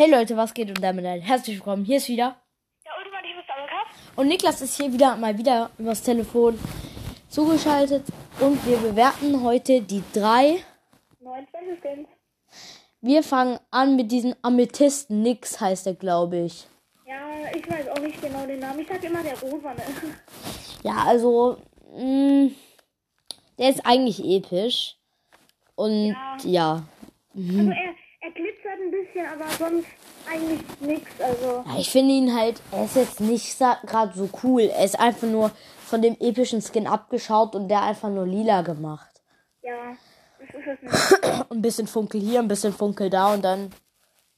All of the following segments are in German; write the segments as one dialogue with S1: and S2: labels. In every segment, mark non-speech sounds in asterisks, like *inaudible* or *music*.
S1: Hey Leute, was geht und damit ein herzlich willkommen. Hier ist wieder.
S2: Der ultimative Stammelkampf.
S1: Und Niklas ist hier wieder mal wieder übers Telefon zugeschaltet. Und wir bewerten heute die drei.
S2: Neun Special Skins.
S1: Wir fangen an mit diesem Amethysten. Nix heißt er, glaube ich.
S2: Ja, ich weiß auch nicht genau den Namen. Ich sag immer der Rosane.
S1: Ja, also. Mh, der ist eigentlich episch. Und ja.
S2: Also er, er glitzert ein bisschen, aber sonst eigentlich nichts. Also,
S1: Ja, Ich finde ihn halt, er ist jetzt nicht gerade so cool. Er ist einfach nur von dem epischen Skin abgeschaut und der einfach nur lila gemacht.
S2: ja, das ist es nicht. *clears throat*
S1: Ein bisschen Funkel hier, ein bisschen Funkel da und dann.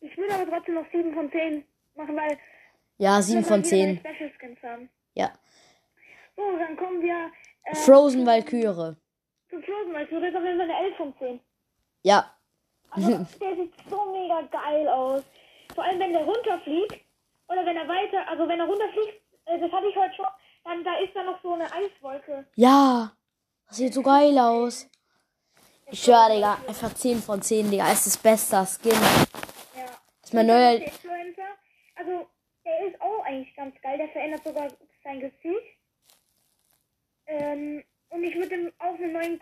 S2: Ich würde aber trotzdem noch 7 von 10 machen, weil
S1: Ja, 7
S2: wir
S1: von
S2: mal wieder
S1: 10.
S2: neue Special Skins haben.
S1: Ja.
S2: So, dann kommen wir äh,
S1: Frozen Valkyrie.
S2: zu Frozen, das ist auf jeden Fall eine 11 von 10.
S1: Ja.
S2: Aber *laughs* der sieht so mega geil aus. Vor allem, wenn der runterfliegt. Oder wenn er weiter, also wenn er runterfliegt, äh, das hatte ich heute schon, dann da ist da noch so eine Eiswolke.
S1: Ja. Das sieht so geil aus. Ich schwöre, Digga. Einfach 10 von 10, Digga. Es ist das beste Skin.
S2: Ja.
S1: ist mein neuer-
S2: Influencer. Also, der ist auch eigentlich ganz geil. Der verändert sogar sein Gesicht. Ähm, und ich würde ihm auch eine 9,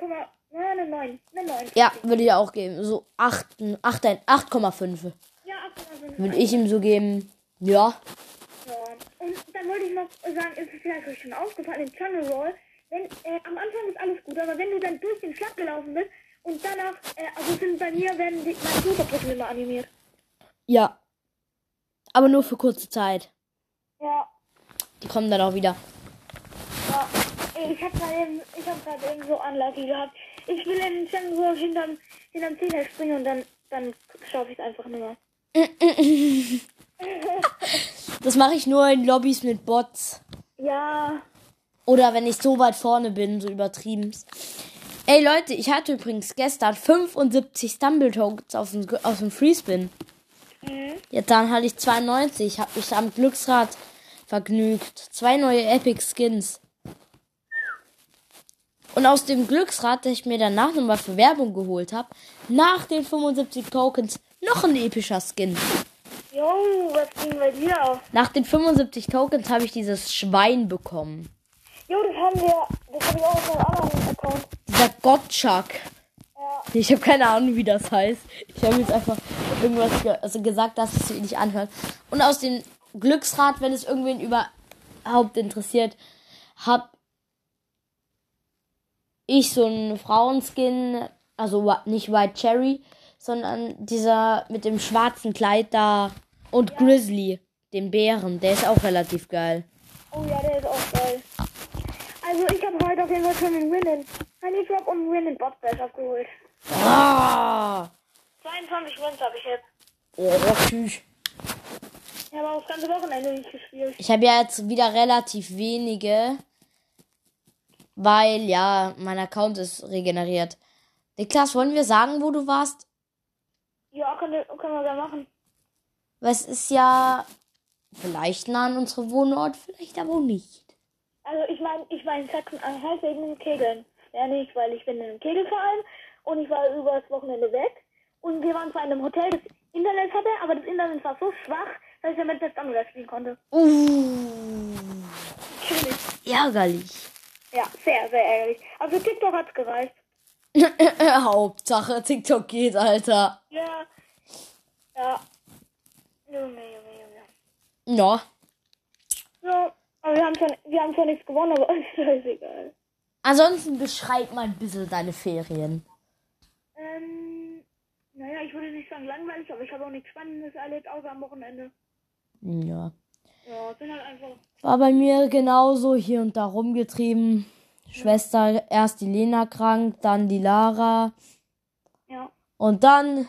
S2: na, eine 9. Eine 9.
S1: Ja, würde ich auch geben. So 8, 8, 8,5.
S2: Ja, 8,5.
S1: Würde ich ihm so geben. Ja.
S2: Ja. Und dann wollte ich noch sagen, ist es vielleicht euch schon aufgefallen im Channel Roll, wenn, äh, am Anfang ist alles gut, aber wenn du dann durch den Schlag gelaufen bist und danach, äh, also sind bei mir, werden die, meine Fußabdrücke immer animiert.
S1: Ja. Aber nur für kurze Zeit.
S2: Ja.
S1: Die kommen dann auch wieder.
S2: Ja, ich hab gerade eben, ich hab gerade eben so unlucky gehabt. Ich will in den Roll hinterm, hinterm Zehner springen und dann, dann schaffe ich es einfach mehr. *laughs*
S1: Das mache ich nur in Lobbys mit Bots.
S2: Ja,
S1: Oder wenn ich so weit vorne bin, so übertrieben. Ey Leute, ich hatte übrigens gestern 75 Stumble Tokens auf dem, auf dem Freespin. Jetzt dann hatte ich 92. Hab mich am Glücksrad vergnügt. Zwei neue Epic Skins. Und aus dem Glücksrad, das ich mir danach nochmal für Werbung geholt habe, nach den 75 Tokens noch ein epischer Skin.
S2: jo, was ging bei dir auf?
S1: Nach den 75 Tokens habe ich dieses Schwein bekommen.
S2: Jo, das haben wir, das habe ich auch auf meinem anderen Account.
S1: Dieser Gottschalk.
S2: Ja.
S1: Ich habe keine Ahnung, wie das heißt. Ich habe jetzt einfach irgendwas ge also gesagt, dass es sich nicht anhört. Und aus dem Glücksrad, wenn es irgendwen überhaupt interessiert, habe ich so einen Frauenskin, also nicht White Cherry, sondern dieser mit dem schwarzen Kleid da und Grizzly, den Bären, der ist auch relativ geil.
S2: Oh ja, der ist auch geil. Also ich habe heute auf jeden Fall schon einen Win in Honey Drop und einen Win in Bot Bash abgeholt.
S1: Ah!
S2: 22 Wins habe ich jetzt.
S1: Oh, tschüss.
S2: Ich habe auch das ganze Wochenende nicht gespielt.
S1: Ich habe ja jetzt wieder relativ wenige, weil ja, mein Account ist regeneriert. Niklas, wollen wir sagen, wo du warst?
S2: Ja, können, wir- können wir gerne machen.
S1: Weil es ist ja vielleicht nah an unserem Wohnort, vielleicht aber nicht.
S2: Also ich meine, ich war in Sachsen-Anhalt wegen den Kegeln. Ja nicht, weil ich bin in einem Kegelverein und ich war über das Wochenende weg. Und wir waren zwar in einem Hotel, das Internet hatte, aber das Internet war so schwach, dass ich damit das Download spielen konnte.
S1: Uh,
S2: Chillig.
S1: ärgerlich.
S2: Ja, sehr, sehr ärgerlich. Für TikTok hat's gereicht. *laughs*
S1: Hauptsache TikTok geht, Alter.
S2: Ja. Ja. Junge, Junge, Junge.
S1: No.
S2: So, aber wir haben zwar, wir haben zwar nichts gewonnen, aber *laughs* ist scheißegal.
S1: Ansonsten beschreib mal ein bisschen deine Ferien.
S2: Ähm, naja, ich würde nicht sagen langweilig, aber ich habe auch nichts Spannendes erlebt, außer am Wochenende.
S1: Ja.
S2: Ja, sind halt einfach.
S1: War bei mir genauso hier und da rumgetrieben. Schwester, erst die Lena krank, dann die Lara.
S2: Ja.
S1: Und dann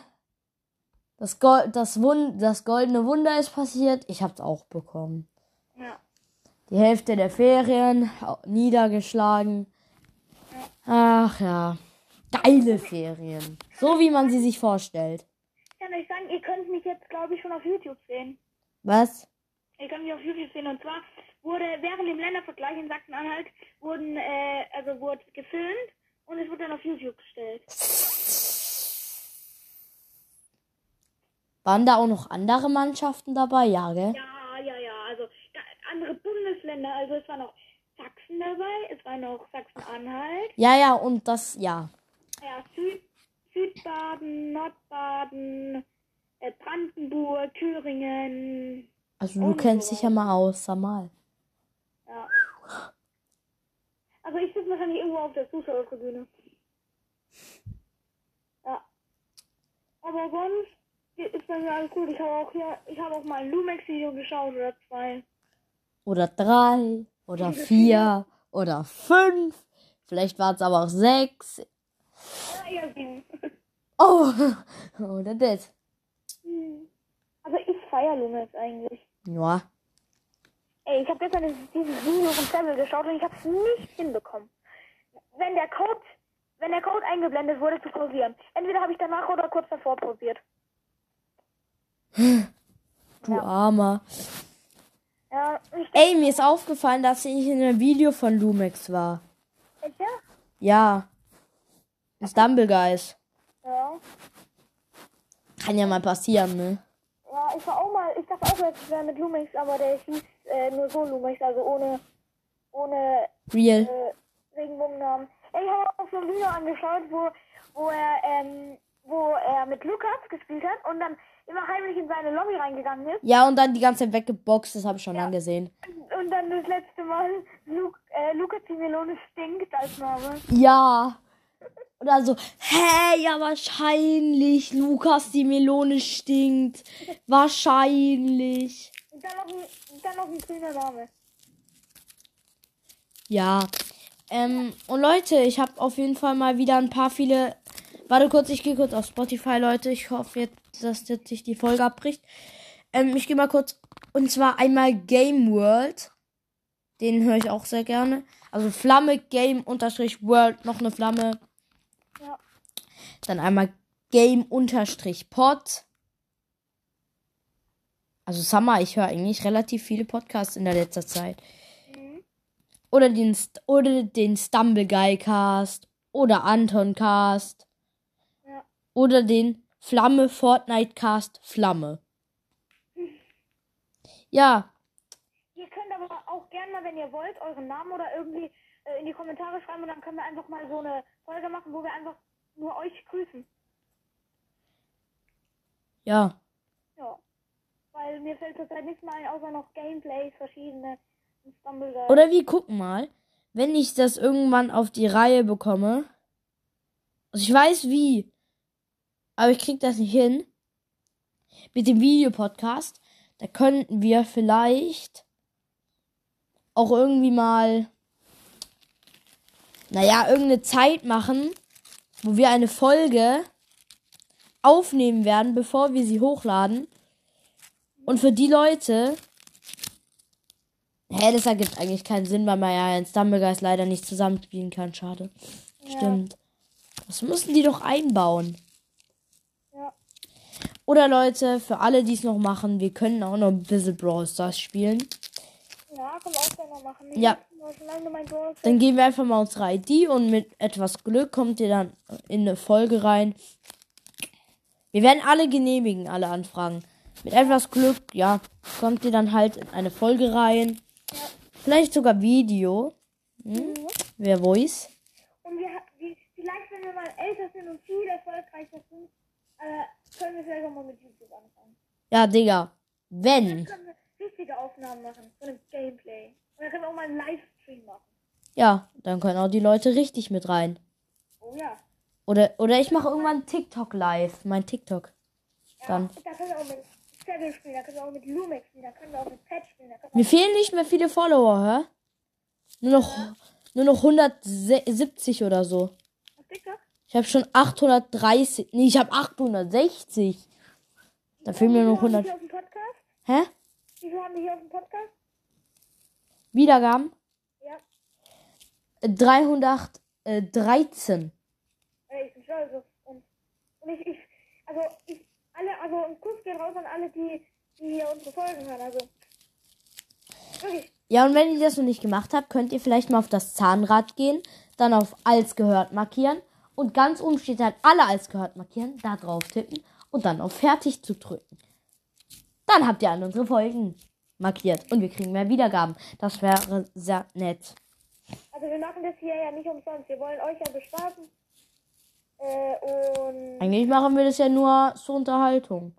S1: das, Gold, das, Wund, das goldene Wunder ist passiert. Ich hab's auch bekommen.
S2: Ja.
S1: Die Hälfte der Ferien niedergeschlagen. Ach ja. Geile Ferien. So wie man sie sich vorstellt.
S2: Ich kann euch sagen, ihr könnt mich jetzt, glaube ich, schon auf YouTube sehen.
S1: Was?
S2: Ihr könnt mich auf YouTube sehen. Und zwar wurde während dem Ländervergleich in Sachsen-Anhalt wurden, äh, also wurde gefilmt und es wurde dann auf YouTube gestellt.
S1: Waren da auch noch andere Mannschaften dabei? Ja, gell?
S2: Ja, ja, ja. Also da, andere Bundesländer. Also es war noch Sachsen dabei, es war noch Sachsen-Anhalt.
S1: Ja, ja, und das, ja.
S2: Ja, Süd, Südbaden, Nordbaden, äh, Brandenburg, Thüringen.
S1: Also du
S2: Und
S1: kennst dich ja mal aus, sag mal.
S2: Ja. Also ich sitze wahrscheinlich irgendwo auf der Zuschauertribüne. Ja. Aber sonst ist bei mir alles gut. Ich habe auch hier, ich habe auch mal ein Lumex-Video geschaut oder zwei.
S1: Oder drei, oder vier, oder fünf. Vielleicht waren es aber auch sechs.
S2: Ja, eher sieben.
S1: Oh, *laughs* oder das.
S2: Hm. Also ich feiere Lumex eigentlich.
S1: Ja.
S2: Ey, ich habe gestern dieses, Video von Sevel geschaut und ich habe es nicht hinbekommen. Wenn der Code, wenn der Code eingeblendet wurde, zu pausieren. Entweder habe ich danach oder kurz davor pausiert.
S1: Du Armer.
S2: Ja,
S1: Ey, mir ist aufgefallen, dass ich in einem Video von Lumex war.
S2: Echt, ja?
S1: Ja. Ein Stumbleguys.
S2: Ja.
S1: Kann ja mal passieren, ne?
S2: Ja, auch, letztes wäre mit Lumix, aber der hieß äh, nur so Lumix, also ohne, ohne
S1: Real.
S2: äh, Regenbogennamen. Ich habe auch so ein Video angeschaut, wo, wo er, ähm, wo er mit Lukas gespielt hat und dann immer heimlich in seine Lobby reingegangen ist.
S1: Ja, und dann die ganze Zeit weggeboxt, das habe ich schon lange gesehen.
S2: Und dann das letzte Mal Lu äh, Lukas die Melone stinkt als Name.
S1: Ja. Oder so, hä, ja, wahrscheinlich. Lukas, die Melone stinkt. Wahrscheinlich.
S2: Und dann noch ein, dann noch ein grüner Name.
S1: Ja. Ähm, und Leute, ich habe auf jeden Fall mal wieder ein paar viele. Warte kurz, ich gehe kurz auf Spotify, Leute. Ich hoffe jetzt, dass jetzt sich die Folge abbricht. Ähm, ich gehe mal kurz. Und zwar einmal Game World. Den höre ich auch sehr gerne. Also Flamme Game unterstrich World, noch eine Flamme.
S2: Ja.
S1: Dann einmal Game unterstrich Pod. Also Summer, ich höre eigentlich relativ viele Podcasts in der letzter Zeit.
S2: Mhm.
S1: Oder den, oder den Stumble Guy Cast. Oder Anton Cast.
S2: Ja.
S1: Oder den Flamme Fortnite Cast Flamme. Ja,
S2: Ihr könnt aber auch gerne mal, wenn ihr wollt, euren Namen oder irgendwie in die Kommentare schreiben und dann können wir einfach mal so eine Folge machen, wo wir einfach nur euch grüßen.
S1: ja.
S2: Ja. Weil mir fällt zurzeit nichts mehr ein, außer noch Gameplays, verschiedene.
S1: Oder wie, guck mal, wenn ich das irgendwann auf die Reihe bekomme. Also ich weiß wie. Aber ich krieg das nicht hin. Mit dem Videopodcast. Da könnten wir vielleicht auch irgendwie mal. Naja, irgendeine Zeit machen, wo wir eine Folge aufnehmen werden, bevor wir sie hochladen. Und für die Leute, Hä, das ergibt eigentlich keinen Sinn, weil man ja in Stumblegeist leider nicht zusammenspielen kann. Schade. Stimmt. Das müssen die doch einbauen.
S2: Ja.
S1: Oder Leute, für alle, die es noch machen, wir können auch noch ein bisschen Brawl Stars spielen.
S2: Ja, wir gerne noch machen. Ich
S1: Ja. Dann geben wir einfach mal unsere ID und mit etwas Glück kommt ihr dann in eine Folge rein. Wir werden alle genehmigen, alle Anfragen. Mit etwas Glück, ja, kommt ihr dann halt in eine Folge rein. Vielleicht sogar Video. Hm? Wer weiß.
S2: Und wir, vielleicht, wenn wir mal älter sind und viel erfolgreicher sind, äh, können wir vielleicht auch mal mit YouTube anfangen.
S1: Ja, Digga. Wenn.
S2: Dann können wir richtige Aufnahmen machen von dem Gameplay. Und dann können wir auch mal einen Livestream machen.
S1: Ja, dann können auch die Leute richtig mit rein.
S2: Oh ja.
S1: Oder, oder ich mache irgendwann TikTok live. Mein TikTok. Dann.
S2: Da können wir auch mit Seville spielen, da können wir auch mit Lumex spielen, da können wir auch mit Pet spielen,
S1: Mir fehlen nicht mehr viele Follower, hä? Nur noch, nur noch 170 oder so.
S2: auf TikTok.
S1: Ich habe schon 830. Nee, ich habe 860. Da fehlen mir
S2: haben
S1: 100.
S2: wir hier auf dem Podcast?
S1: Hä?
S2: Wie haben wir hier auf dem Podcast?
S1: Wiedergaben?
S2: Ja.
S1: Äh, 313.
S2: Ey, ich bin stolz auf uns. Und ich, ich, also, ich, alle, also, ein Kuss geht raus an alle, die, die hier unsere Folgen hören, also. Wirklich.
S1: Ja, und wenn ihr das noch nicht gemacht habt, könnt ihr vielleicht mal auf das Zahnrad gehen, dann auf als gehört markieren und ganz oben steht dann alle als gehört markieren, da drauf tippen und dann auf Fertig zu drücken. Dann habt ihr an unsere Folgen markiert und wir kriegen mehr Wiedergaben. Das wäre sehr nett.
S2: Also wir machen das hier ja nicht umsonst. Wir wollen euch ja bespaßen. Äh, und
S1: Eigentlich machen wir das ja nur zur Unterhaltung.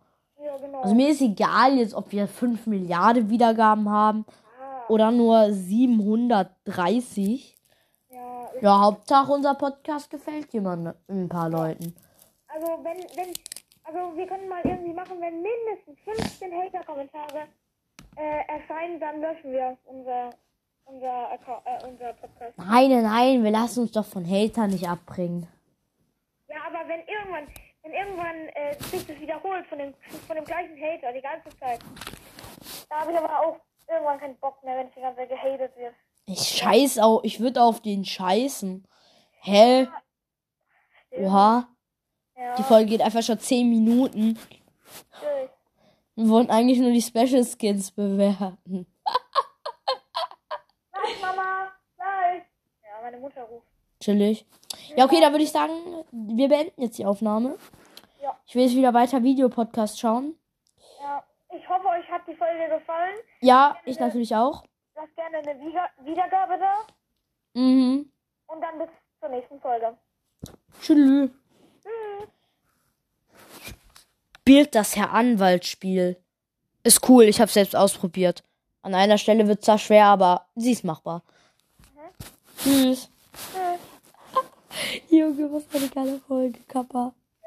S2: ja, genau.
S1: Also mir ist egal jetzt, ob wir 5 Milliarden Wiedergaben haben
S2: ah,
S1: oder nur 730.
S2: ja,
S1: Ja, Hauptsache unser Podcast gefällt jemand, ein paar Leuten.
S2: also wenn, wenn, also wir können mal irgendwie machen, wenn mindestens 15 Hater-Kommentare äh, erscheinen, dann löschen wir unser, unser, äh, unser Podcast.
S1: Nein, nein, wir lassen uns doch von Hatern nicht abbringen.
S2: Ja, aber wenn irgendwann, wenn irgendwann äh, sich das wiederholt von dem, von dem gleichen Hater die ganze Zeit, da habe ich aber auch irgendwann keinen Bock mehr, wenn ich die ganze Zeit gehatet wird.
S1: Ich scheiß auch, ich würde auf den scheißen. Hä? Oha.
S2: Ja,
S1: Die Folge geht einfach schon 10 Minuten.
S2: durch.
S1: Wir wollten eigentlich nur die Special Skins bewerten. *laughs*
S2: Gleich, Mama, gleich. Ja, meine Mutter ruft.
S1: Chillig. Ja, okay, dann würde ich sagen, wir beenden jetzt die Aufnahme.
S2: Ja.
S1: Ich will jetzt wieder weiter Videopodcast schauen.
S2: Ja, ich hoffe, euch hat die Folge gefallen.
S1: Ja, ich natürlich auch.
S2: Lasst gerne eine Wiedergabe da.
S1: Mhm.
S2: Und dann bis zur nächsten Folge. Tschüss.
S1: Spielt das Herr Anwalt-Spiel. Ist cool, ich habe selbst ausprobiert. An einer Stelle wird zwar schwer, aber sie ist machbar. Tschüss.
S2: Tschüss. *laughs*
S1: Junge, was für eine geile Folge, Kappa.